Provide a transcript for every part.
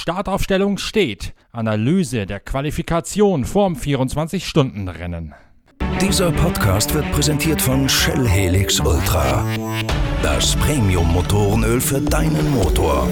Startaufstellung steht. Analyse der Qualifikation vorm 24-Stunden-Rennen. Dieser Podcast wird präsentiert von Shell Helix Ultra. Das Premium-Motorenöl für deinen Motor.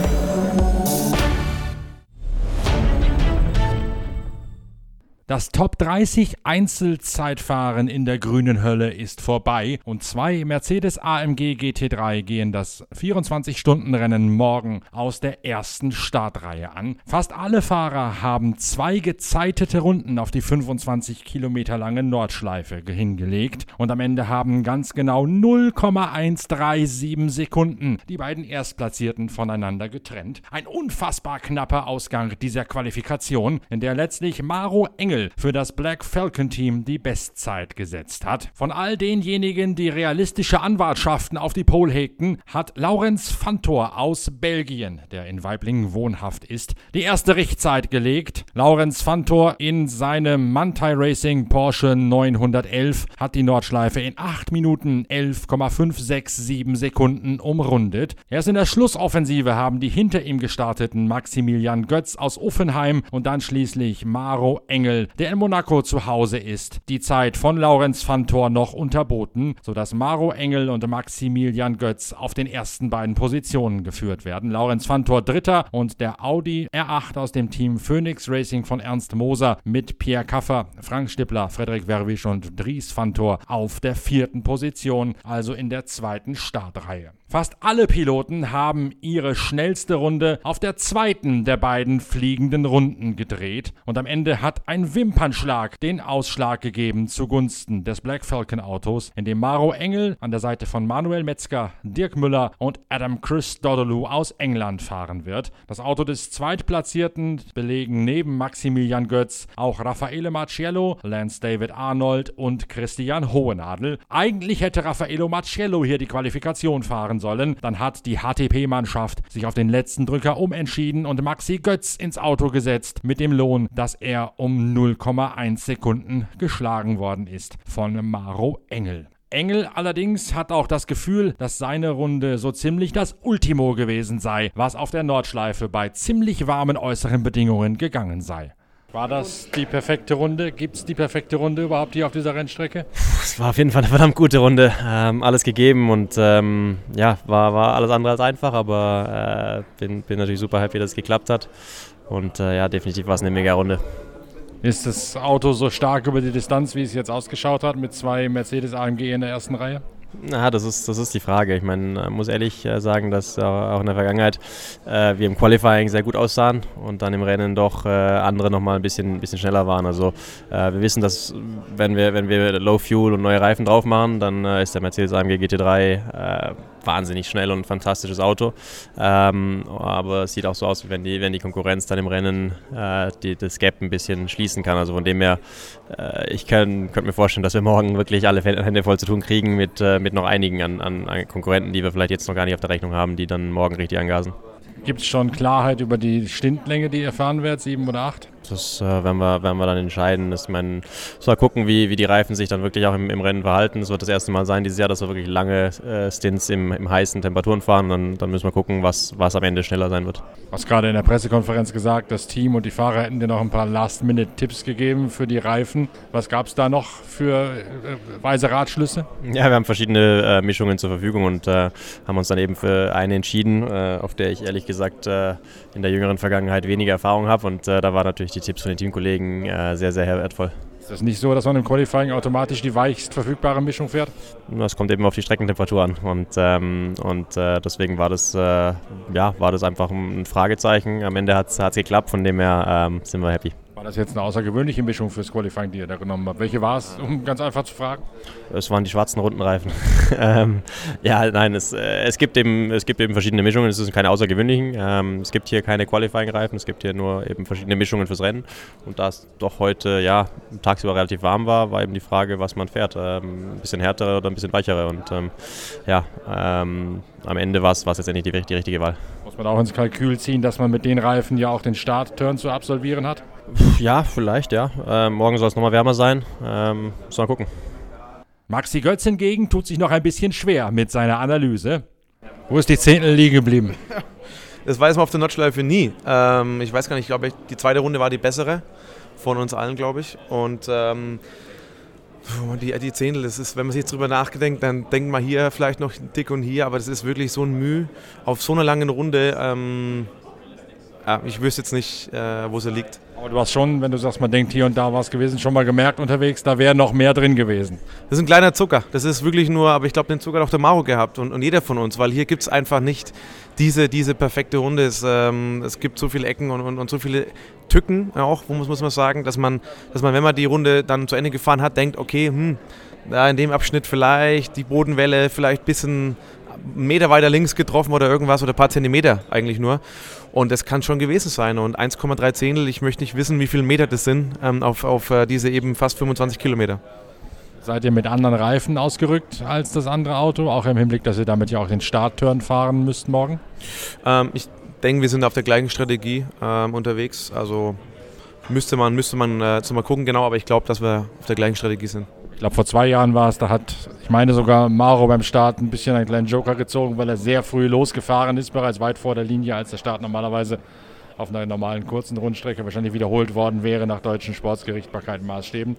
Das Top 30 Einzelzeitfahren in der grünen Hölle ist vorbei und zwei Mercedes AMG GT3 gehen das 24-Stunden-Rennen morgen aus der ersten Startreihe an. Fast alle Fahrer haben zwei gezeitete Runden auf die 25 Kilometer lange Nordschleife hingelegt und am Ende haben ganz genau 0,137 Sekunden die beiden Erstplatzierten voneinander getrennt. Ein unfassbar knapper Ausgang dieser Qualifikation, in der letztlich Maro Engel Engel für das Black Falcon Team die Bestzeit gesetzt hat. Von all denjenigen, die realistische Anwartschaften auf die Pole hegten, hat Laurenz Fantor aus Belgien, der in Weiblingen wohnhaft ist, die erste Richtzeit gelegt. Laurenz Fantor in seinem Mantai Racing Porsche 911 hat die Nordschleife in 8 Minuten 11,567 Sekunden umrundet. Erst in der Schlussoffensive haben die hinter ihm gestarteten Maximilian Götz aus Uffenheim und dann schließlich Maro Engel der in Monaco zu Hause ist, die Zeit von Laurenz Fantor noch unterboten, sodass Maro Engel und Maximilian Götz auf den ersten beiden Positionen geführt werden. Laurenz Fantor Dritter und der Audi R8 aus dem Team Phoenix Racing von Ernst Moser mit Pierre Kaffer, Frank Stippler, Frederik Werwisch und Dries Fantor auf der vierten Position, also in der zweiten Startreihe. Fast alle Piloten haben ihre schnellste Runde auf der zweiten der beiden fliegenden Runden gedreht und am Ende hat ein Wimpernschlag den Ausschlag gegeben zugunsten des Black Falcon Autos, in dem Maro Engel an der Seite von Manuel Metzger, Dirk Müller und Adam Chris Dodolu aus England fahren wird. Das Auto des Zweitplatzierten belegen neben Maximilian Götz auch Raffaele Marciello, Lance David Arnold und Christian Hohenadel. Eigentlich hätte Raffaello Marciello hier die Qualifikation fahren fahren sollen. Dann hat die HTP-Mannschaft sich auf den letzten Drücker umentschieden und Maxi Götz ins Auto gesetzt mit dem Lohn, dass er um 0,1 Sekunden geschlagen worden ist von Maro Engel. Engel allerdings hat auch das Gefühl, dass seine Runde so ziemlich das Ultimo gewesen sei, was auf der Nordschleife bei ziemlich warmen äußeren Bedingungen gegangen sei. War das die perfekte Runde? Gibt es die perfekte Runde überhaupt hier auf dieser Rennstrecke? Es war auf jeden Fall eine verdammt gute Runde. Ähm, alles gegeben und ähm, ja, war, war alles andere als einfach, aber äh, bin, bin natürlich super happy, dass es geklappt hat. Und äh, ja, definitiv war es eine mega Runde. Ist das Auto so stark über die Distanz, wie es jetzt ausgeschaut hat, mit zwei Mercedes AMG in der ersten Reihe? Na, das ist, das ist die Frage. Ich meine, man muss ehrlich äh, sagen, dass auch in der Vergangenheit äh, wir im Qualifying sehr gut aussahen und dann im Rennen doch äh, andere nochmal ein bisschen, bisschen schneller waren. Also äh, wir wissen, dass wenn wir, wenn wir Low Fuel und neue Reifen drauf machen, dann äh, ist der Mercedes AMG GT3 wahnsinnig schnell und ein fantastisches Auto. Ähm, aber es sieht auch so aus, wie wenn die, wenn die Konkurrenz dann im Rennen äh, die, das Gap ein bisschen schließen kann. Also von dem her, äh, ich könnte mir vorstellen, dass wir morgen wirklich alle Hände voll zu tun kriegen mit, äh, mit noch einigen an, an, an Konkurrenten, die wir vielleicht jetzt noch gar nicht auf der Rechnung haben, die dann morgen richtig angasen. Gibt es schon Klarheit über die Stintlänge, die ihr fahren werdet, sieben oder acht? Das äh, werden, wir, werden wir dann entscheiden. Ich meine, mal gucken, wie, wie die Reifen sich dann wirklich auch im, im Rennen verhalten. Es wird das erste Mal sein dieses Jahr, dass wir wirklich lange äh, Stints im, im heißen Temperaturen fahren. Dann, dann müssen wir gucken, was, was am Ende schneller sein wird. Du hast gerade in der Pressekonferenz gesagt, das Team und die Fahrer hätten dir noch ein paar Last-Minute-Tipps gegeben für die Reifen. Was gab es da noch für äh, weise Ratschlüsse? Ja, wir haben verschiedene äh, Mischungen zur Verfügung und äh, haben uns dann eben für eine entschieden, äh, auf der ich ehrlich gesagt in der jüngeren Vergangenheit weniger Erfahrung habe. Und da war natürlich die die Tipps von den Teamkollegen äh, sehr, sehr wertvoll. Ist das nicht so, dass man im Qualifying automatisch die weichst verfügbare Mischung fährt? Das kommt eben auf die Streckentemperatur an und, ähm, und äh, deswegen war das, äh, ja, war das einfach ein Fragezeichen. Am Ende hat es geklappt, von dem her ähm, sind wir happy. War das jetzt eine außergewöhnliche Mischung fürs Qualifying, die ihr da genommen habt? Welche war es, um ganz einfach zu fragen? Es waren die schwarzen Rundenreifen. ähm, ja, nein, es, äh, es, gibt eben, es gibt eben verschiedene Mischungen. Es sind keine außergewöhnlichen. Ähm, es gibt hier keine Qualifying-Reifen. Es gibt hier nur eben verschiedene Mischungen fürs Rennen. Und da es doch heute ja, tagsüber relativ warm war, war eben die Frage, was man fährt. Ähm, ein bisschen härtere oder ein bisschen weichere. Und ähm, ja, ähm, am Ende war es letztendlich die, die richtige Wahl. Muss man auch ins Kalkül ziehen, dass man mit den Reifen ja auch den Start-Turn zu absolvieren hat? Ja, vielleicht, ja. Ähm, morgen soll es nochmal wärmer sein. Ähm, müssen wir gucken. Maxi Götz hingegen tut sich noch ein bisschen schwer mit seiner Analyse. Wo ist die Zehntel liegen geblieben? das weiß man auf der Nordschleife nie. Ähm, ich weiß gar nicht, ich glaube, die zweite Runde war die bessere von uns allen, glaube ich. Und ähm, die, die Zehntel, das ist, wenn man sich jetzt drüber nachdenkt, dann denkt man hier vielleicht noch Tick und hier, aber das ist wirklich so ein Mühe auf so einer langen Runde. Ähm, ja, ich wüsste jetzt nicht, äh, wo sie liegt. Aber du hast schon, wenn du sagst, man denkt hier und da was gewesen, schon mal gemerkt unterwegs, da wäre noch mehr drin gewesen. Das ist ein kleiner Zucker. Das ist wirklich nur, aber ich glaube, den Zucker hat auch der Maro gehabt und, und jeder von uns, weil hier gibt es einfach nicht diese, diese perfekte Runde. Es, ähm, es gibt so viele Ecken und, und, und so viele Tücken auch, muss, muss man sagen, dass man, dass man, wenn man die Runde dann zu Ende gefahren hat, denkt, okay, hm, da in dem Abschnitt vielleicht die Bodenwelle vielleicht ein bisschen einen Meter weiter links getroffen oder irgendwas oder ein paar Zentimeter eigentlich nur. Und das kann schon gewesen sein. Und 1,3 Zehntel, ich möchte nicht wissen, wie viele Meter das sind ähm, auf, auf äh, diese eben fast 25 Kilometer. Seid ihr mit anderen Reifen ausgerückt als das andere Auto? Auch im Hinblick, dass ihr damit ja auch den Startturn fahren müsst morgen? Ähm, ich denke, wir sind auf der gleichen Strategie ähm, unterwegs. Also müsste man, müsste man äh, mal gucken, genau, aber ich glaube, dass wir auf der gleichen Strategie sind. Ich glaube, vor zwei Jahren war es, da hat, ich meine sogar Maro beim Start ein bisschen einen kleinen Joker gezogen, weil er sehr früh losgefahren ist, bereits weit vor der Linie, als der Start normalerweise auf einer normalen kurzen Rundstrecke wahrscheinlich wiederholt worden wäre nach deutschen Sportsgerichtbarkeit Maßstäben.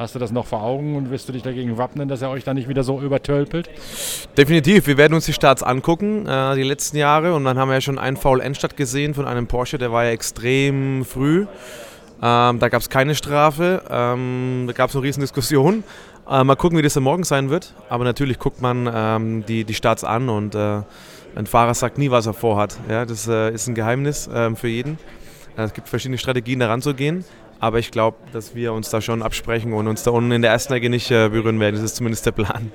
Hast du das noch vor Augen und wirst du dich dagegen wappnen, dass er euch da nicht wieder so übertölpelt? Definitiv. Wir werden uns die Starts angucken, äh, die letzten Jahre. Und dann haben wir ja schon einen Foul Endstadt gesehen von einem Porsche, der war ja extrem früh. Ähm, da gab es keine Strafe, ähm, da gab es eine riesen Diskussion. Äh, mal gucken, wie das am Morgen sein wird. Aber natürlich guckt man ähm, die, die Starts an und äh, ein Fahrer sagt nie, was er vorhat. Ja, das äh, ist ein Geheimnis ähm, für jeden. Äh, es gibt verschiedene Strategien, da ranzugehen. Aber ich glaube, dass wir uns da schon absprechen und uns da unten in der ersten Ecke nicht äh, berühren werden. Das ist zumindest der Plan.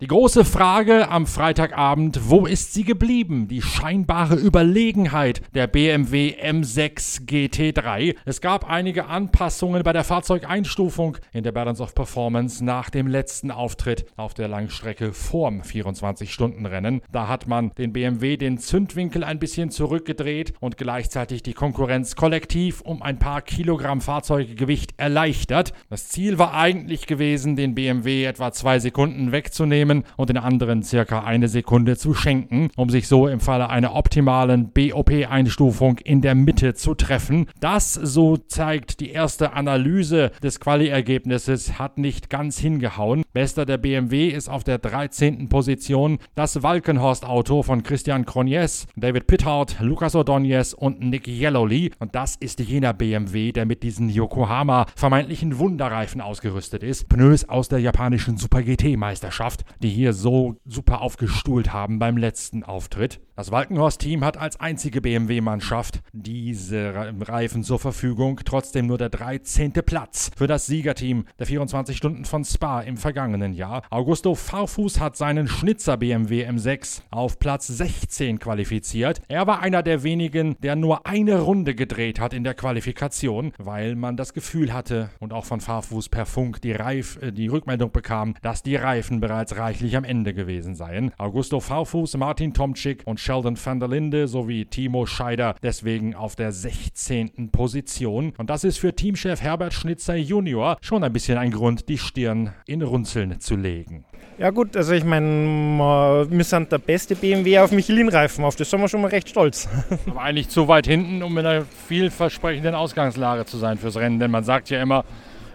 Die große Frage am Freitagabend, wo ist sie geblieben? Die scheinbare Überlegenheit der BMW M6 GT3. Es gab einige Anpassungen bei der Fahrzeugeinstufung in der Balance of Performance nach dem letzten Auftritt auf der Langstrecke vorm 24-Stunden-Rennen. Da hat man den BMW den Zündwinkel ein bisschen zurückgedreht und gleichzeitig die Konkurrenz kollektiv um ein paar Kilogramm Fahrzeuggewicht erleichtert. Das Ziel war eigentlich gewesen, den BMW etwa zwei Sekunden wegzunehmen nehmen und den anderen circa eine Sekunde zu schenken, um sich so im Falle einer optimalen BOP-Einstufung in der Mitte zu treffen. Das, so zeigt die erste Analyse des Quali-Ergebnisses, hat nicht ganz hingehauen. Bester der BMW ist auf der 13. Position das Walkenhorst-Auto von Christian Cronjes, David Pittard, Lucas Ordonez und Nick Yellowly. Und das ist jener BMW, der mit diesen Yokohama vermeintlichen Wunderreifen ausgerüstet ist. Pneus aus der japanischen Super GT-Meisterschaft die hier so super aufgestuhlt haben beim letzten Auftritt. Das Walkenhorst-Team hat als einzige BMW-Mannschaft diese Reifen zur Verfügung, trotzdem nur der 13. Platz für das Siegerteam der 24 Stunden von Spa im vergangenen Jahr. Augusto Farfus hat seinen Schnitzer BMW M6 auf Platz 16 qualifiziert. Er war einer der wenigen, der nur eine Runde gedreht hat in der Qualifikation, weil man das Gefühl hatte und auch von Farfus per Funk die, Reif, äh, die Rückmeldung bekam, dass die Reifen bereits reichlich am Ende gewesen seien. Augusto Farfus, Martin Tomczyk und Sheldon van der Linde sowie Timo Scheider deswegen auf der 16. Position. Und das ist für Teamchef Herbert Schnitzer Junior schon ein bisschen ein Grund, die Stirn in Runzeln zu legen. Ja gut, also ich meine, wir sind der beste BMW auf Michelin-Reifen, auf das sind wir schon mal recht stolz. Aber eigentlich zu weit hinten, um in einer vielversprechenden Ausgangslage zu sein fürs Rennen, denn man sagt ja immer,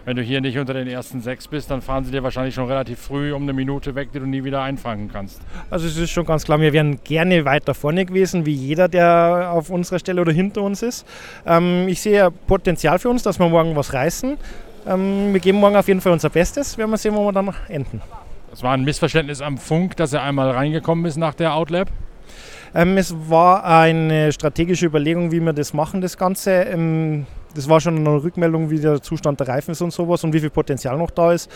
wenn du hier nicht unter den ersten sechs bist, dann fahren sie dir wahrscheinlich schon relativ früh um eine Minute weg, die du nie wieder einfangen kannst. Also es ist schon ganz klar, wir wären gerne weiter vorne gewesen, wie jeder, der auf unserer Stelle oder hinter uns ist. Ähm, ich sehe Potenzial für uns, dass wir morgen was reißen. Ähm, wir geben morgen auf jeden Fall unser Bestes, werden wir sehen, wo wir dann enden. Das war ein Missverständnis am Funk, dass er einmal reingekommen ist nach der Outlap. Ähm, es war eine strategische Überlegung, wie wir das machen, das Ganze. Ähm, das war schon eine Rückmeldung, wie der Zustand der Reifen ist und sowas und wie viel Potenzial noch da ist.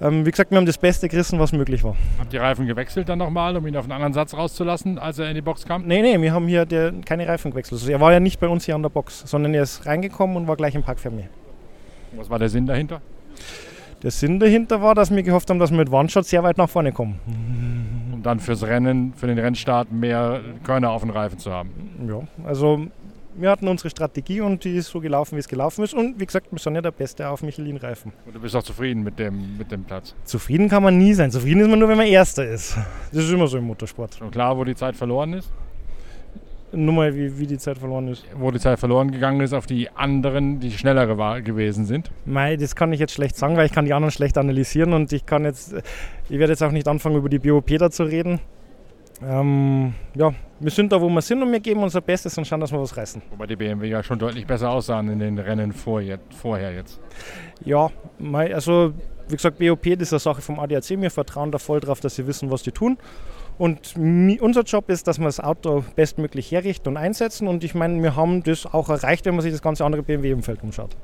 Ähm, wie gesagt, wir haben das Beste gerissen, was möglich war. Habt ihr Reifen gewechselt dann nochmal, um ihn auf einen anderen Satz rauszulassen, als er in die Box kam? Nee, nee, wir haben hier der, keine Reifen gewechselt. Also er war ja nicht bei uns hier an der Box, sondern er ist reingekommen und war gleich im Park für mich. Was war der Sinn dahinter? Der Sinn dahinter war, dass wir gehofft haben, dass wir mit One-Shot sehr weit nach vorne kommen. Um dann fürs Rennen, für den Rennstart mehr Körner auf den Reifen zu haben. Ja, also wir hatten unsere Strategie und die ist so gelaufen, wie es gelaufen ist. Und wie gesagt, wir sind ja der Beste auf Michelin-Reifen. Und du bist auch zufrieden mit dem, mit dem Platz? Zufrieden kann man nie sein. Zufrieden ist man nur, wenn man Erster ist. Das ist immer so im Motorsport. Schon klar, wo die Zeit verloren ist? Nur mal, wie, wie die Zeit verloren ist. Wo die Zeit verloren gegangen ist auf die anderen, die schnellere war, gewesen sind? Mei, das kann ich jetzt schlecht sagen, weil ich kann die anderen schlecht analysieren und ich kann jetzt, ich werde jetzt auch nicht anfangen, über die BOP da zu reden. Ähm, ja, wir sind da, wo wir sind und wir geben unser Bestes und schauen, dass wir was reißen. Wobei die BMW ja schon deutlich besser aussahen in den Rennen vor jetzt, vorher jetzt. Ja, also wie gesagt, BOP das ist eine Sache vom ADAC. Wir vertrauen da voll drauf, dass sie wissen, was sie tun. Und unser Job ist, dass wir das Auto bestmöglich herrichten und einsetzen. Und ich meine, wir haben das auch erreicht, wenn man sich das ganze andere BMW-Umfeld umschaut.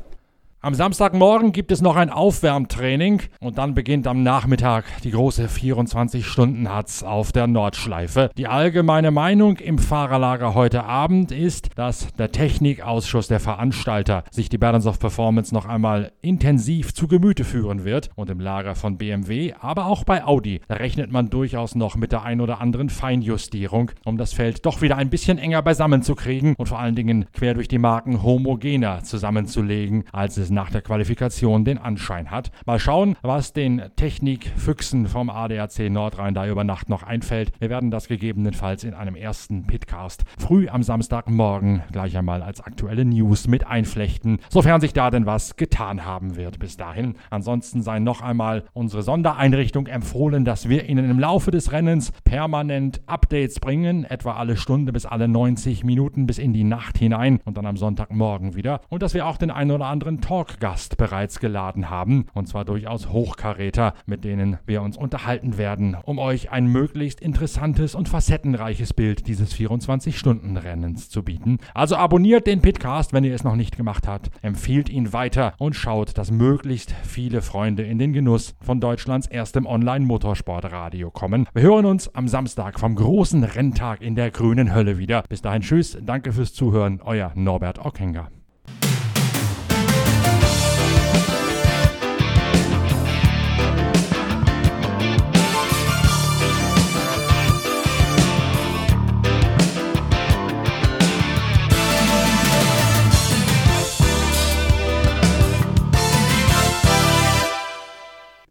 Am Samstagmorgen gibt es noch ein Aufwärmtraining und dann beginnt am Nachmittag die große 24-Stunden-Hatz auf der Nordschleife. Die allgemeine Meinung im Fahrerlager heute Abend ist, dass der Technikausschuss der Veranstalter sich die Balance of Performance noch einmal intensiv zu Gemüte führen wird und im Lager von BMW, aber auch bei Audi rechnet man durchaus noch mit der ein oder anderen Feinjustierung, um das Feld doch wieder ein bisschen enger beisammen zu kriegen und vor allen Dingen quer durch die Marken homogener zusammenzulegen, als es nach der Qualifikation den Anschein hat. Mal schauen, was den Technikfüchsen vom ADAC Nordrhein da über Nacht noch einfällt. Wir werden das gegebenenfalls in einem ersten Pitcast früh am Samstagmorgen gleich einmal als aktuelle News mit einflechten, sofern sich da denn was getan haben wird bis dahin. Ansonsten sei noch einmal unsere Sondereinrichtung empfohlen, dass wir Ihnen im Laufe des Rennens permanent Updates bringen, etwa alle Stunde bis alle 90 Minuten bis in die Nacht hinein und dann am Sonntagmorgen wieder. Und dass wir auch den einen oder anderen Talk Talkgast bereits geladen haben, und zwar durchaus Hochkaräter, mit denen wir uns unterhalten werden, um euch ein möglichst interessantes und facettenreiches Bild dieses 24-Stunden-Rennens zu bieten. Also abonniert den Pitcast, wenn ihr es noch nicht gemacht habt, empfiehlt ihn weiter und schaut, dass möglichst viele Freunde in den Genuss von Deutschlands erstem Online-Motorsportradio kommen. Wir hören uns am Samstag vom großen Renntag in der grünen Hölle wieder. Bis dahin, tschüss, danke fürs Zuhören, euer Norbert Ockenger.